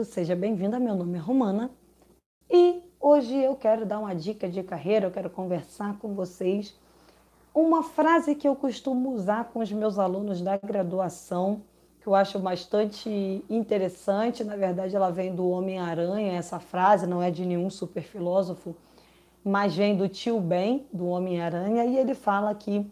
bem-vindo, seja bem-vinda. Meu nome é Romana e hoje eu quero dar uma dica de carreira, eu quero conversar com vocês uma frase que eu costumo usar com os meus alunos da graduação, que eu acho bastante interessante. Na verdade, ela vem do Homem-Aranha, essa frase não é de nenhum super filósofo, mas vem do tio Ben, do Homem-Aranha, e ele fala que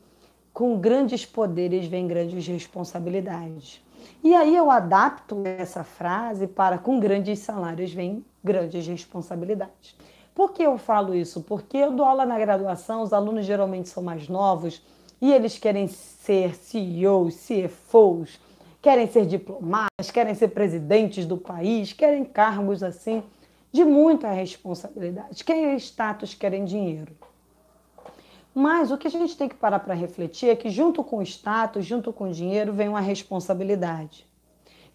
com grandes poderes vem grandes responsabilidades. E aí eu adapto essa frase para com grandes salários vem grandes responsabilidades. Por que eu falo isso? Porque eu dou aula na graduação, os alunos geralmente são mais novos e eles querem ser CEOs, CFOs, querem ser diplomatas, querem ser presidentes do país, querem cargos assim de muita responsabilidade, querem status, querem dinheiro. Mas o que a gente tem que parar para refletir é que, junto com o status, junto com o dinheiro, vem uma responsabilidade.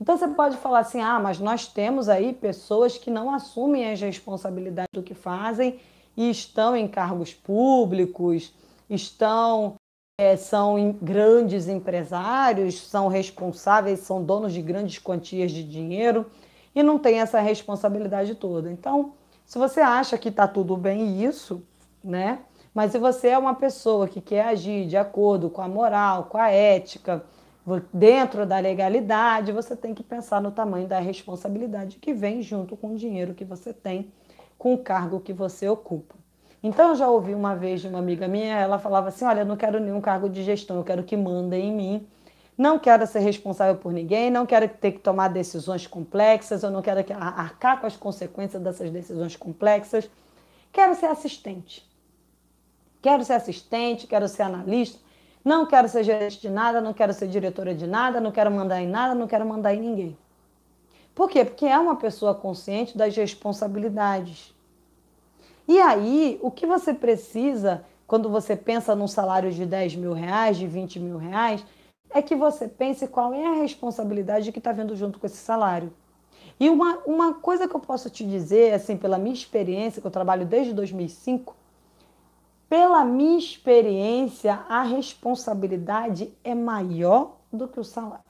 Então você pode falar assim: ah, mas nós temos aí pessoas que não assumem as responsabilidades do que fazem e estão em cargos públicos, estão é, são grandes empresários, são responsáveis, são donos de grandes quantias de dinheiro e não tem essa responsabilidade toda. Então, se você acha que está tudo bem isso, né? Mas se você é uma pessoa que quer agir de acordo com a moral, com a ética, dentro da legalidade, você tem que pensar no tamanho da responsabilidade que vem junto com o dinheiro que você tem, com o cargo que você ocupa. Então, eu já ouvi uma vez de uma amiga minha, ela falava assim: Olha, eu não quero nenhum cargo de gestão, eu quero que mandem em mim. Não quero ser responsável por ninguém, não quero ter que tomar decisões complexas, eu não quero arcar com as consequências dessas decisões complexas. Quero ser assistente. Quero ser assistente, quero ser analista, não quero ser gerente de nada, não quero ser diretora de nada, não quero mandar em nada, não quero mandar em ninguém. Por quê? Porque é uma pessoa consciente das responsabilidades. E aí, o que você precisa quando você pensa num salário de 10 mil reais, de 20 mil reais, é que você pense qual é a responsabilidade que está vindo junto com esse salário. E uma, uma coisa que eu posso te dizer, assim, pela minha experiência, que eu trabalho desde 2005, pela minha experiência, a responsabilidade é maior do que o salário.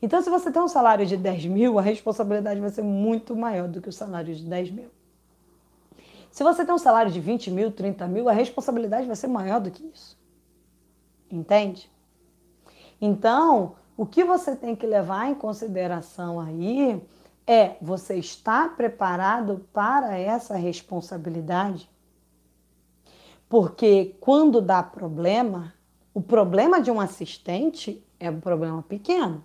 Então, se você tem um salário de 10 mil, a responsabilidade vai ser muito maior do que o salário de 10 mil. Se você tem um salário de 20 mil, 30 mil, a responsabilidade vai ser maior do que isso. Entende? Então, o que você tem que levar em consideração aí é você estar preparado para essa responsabilidade? Porque quando dá problema, o problema de um assistente é um problema pequeno.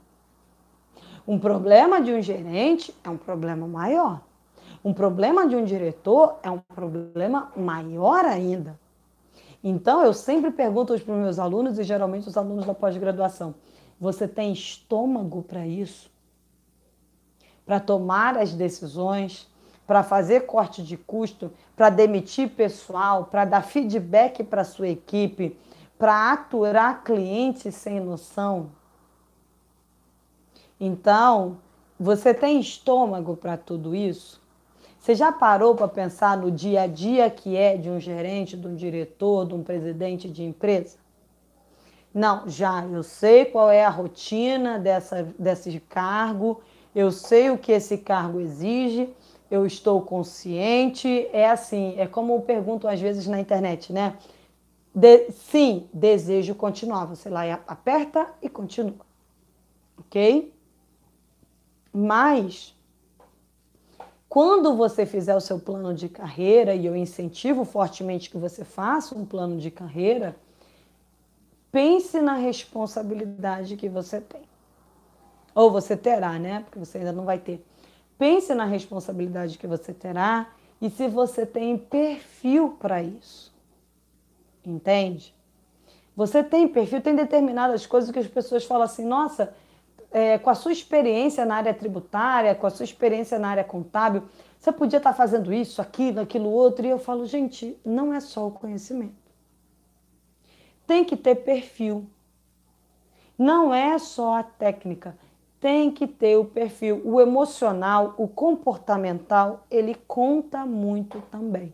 Um problema de um gerente é um problema maior. Um problema de um diretor é um problema maior ainda. Então, eu sempre pergunto para os meus alunos, e geralmente os alunos da pós-graduação: você tem estômago para isso? Para tomar as decisões, para fazer corte de custo, para demitir pessoal, para dar feedback para sua equipe, para aturar clientes sem noção. Então, você tem estômago para tudo isso? Você já parou para pensar no dia a dia que é de um gerente, de um diretor, de um presidente de empresa? Não, já eu sei qual é a rotina dessa, desse cargo, eu sei o que esse cargo exige, eu estou consciente. É assim, é como eu pergunto às vezes na internet, né? De, sim, desejo continuar. Você lá aperta e continua. Ok? Mas, quando você fizer o seu plano de carreira, e eu incentivo fortemente que você faça um plano de carreira, pense na responsabilidade que você tem. Ou você terá, né? Porque você ainda não vai ter Pense na responsabilidade que você terá e se você tem perfil para isso. Entende? Você tem perfil, tem determinadas coisas que as pessoas falam assim: nossa, é, com a sua experiência na área tributária, com a sua experiência na área contábil, você podia estar fazendo isso, aquilo, aquilo outro. E eu falo, gente, não é só o conhecimento. Tem que ter perfil. Não é só a técnica tem que ter o perfil, o emocional, o comportamental, ele conta muito também.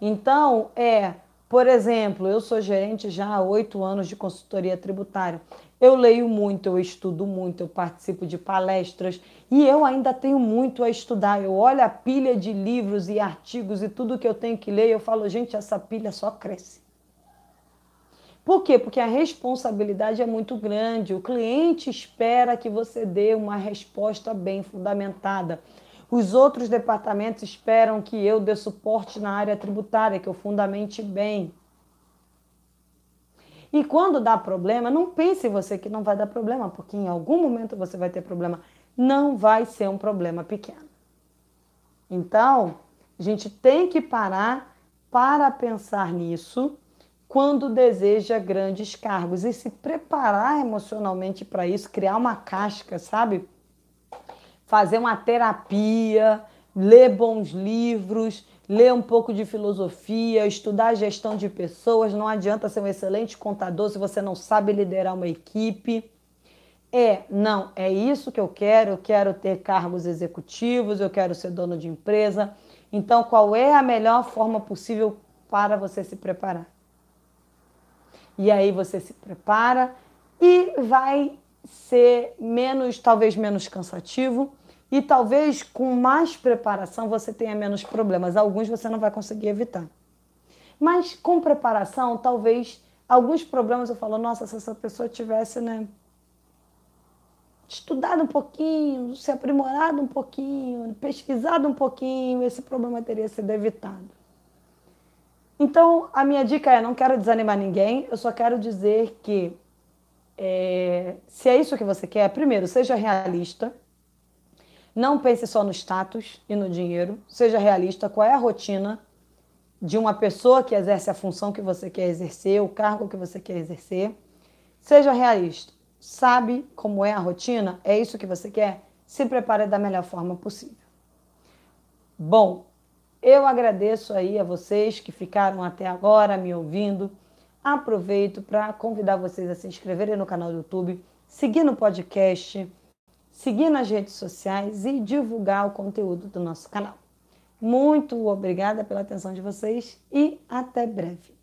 Então, é Por exemplo, eu sou gerente já há oito anos de consultoria tributária. Eu leio muito, eu estudo muito, eu participo de palestras e eu ainda tenho muito a estudar. Eu olho a pilha de livros e artigos e tudo que eu tenho que ler, eu falo, gente, essa pilha só cresce. Por quê? Porque a responsabilidade é muito grande. O cliente espera que você dê uma resposta bem fundamentada. Os outros departamentos esperam que eu dê suporte na área tributária, que eu fundamente bem. E quando dá problema, não pense você que não vai dar problema, porque em algum momento você vai ter problema. Não vai ser um problema pequeno. Então, a gente tem que parar para pensar nisso quando deseja grandes cargos e se preparar emocionalmente para isso, criar uma casca, sabe? Fazer uma terapia, ler bons livros, ler um pouco de filosofia, estudar gestão de pessoas. Não adianta ser um excelente contador se você não sabe liderar uma equipe. É, não, é isso que eu quero. Eu quero ter cargos executivos, eu quero ser dono de empresa. Então, qual é a melhor forma possível para você se preparar? E aí você se prepara e vai ser menos, talvez menos cansativo e talvez com mais preparação você tenha menos problemas. Alguns você não vai conseguir evitar. Mas com preparação, talvez alguns problemas eu falo, nossa, se essa pessoa tivesse, né, estudado um pouquinho, se aprimorado um pouquinho, pesquisado um pouquinho, esse problema teria sido evitado. Então, a minha dica é: não quero desanimar ninguém, eu só quero dizer que é, se é isso que você quer, primeiro, seja realista. Não pense só no status e no dinheiro. Seja realista. Qual é a rotina de uma pessoa que exerce a função que você quer exercer, o cargo que você quer exercer? Seja realista. Sabe como é a rotina? É isso que você quer? Se prepare da melhor forma possível. Bom, eu agradeço aí a vocês que ficaram até agora me ouvindo. Aproveito para convidar vocês a se inscreverem no canal do YouTube, seguir no podcast seguir nas redes sociais e divulgar o conteúdo do nosso canal. Muito obrigada pela atenção de vocês e até breve.